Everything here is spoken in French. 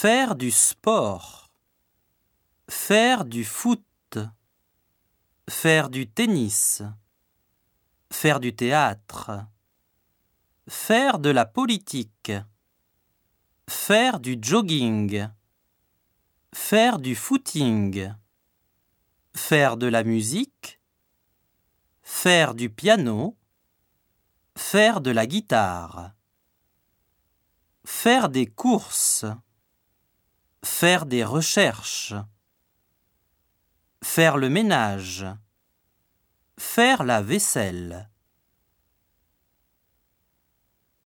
Faire du sport. Faire du foot. Faire du tennis. Faire du théâtre. Faire de la politique. Faire du jogging. Faire du footing. Faire de la musique. Faire du piano. Faire de la guitare. Faire des courses. Faire des recherches. Faire le ménage. Faire la vaisselle.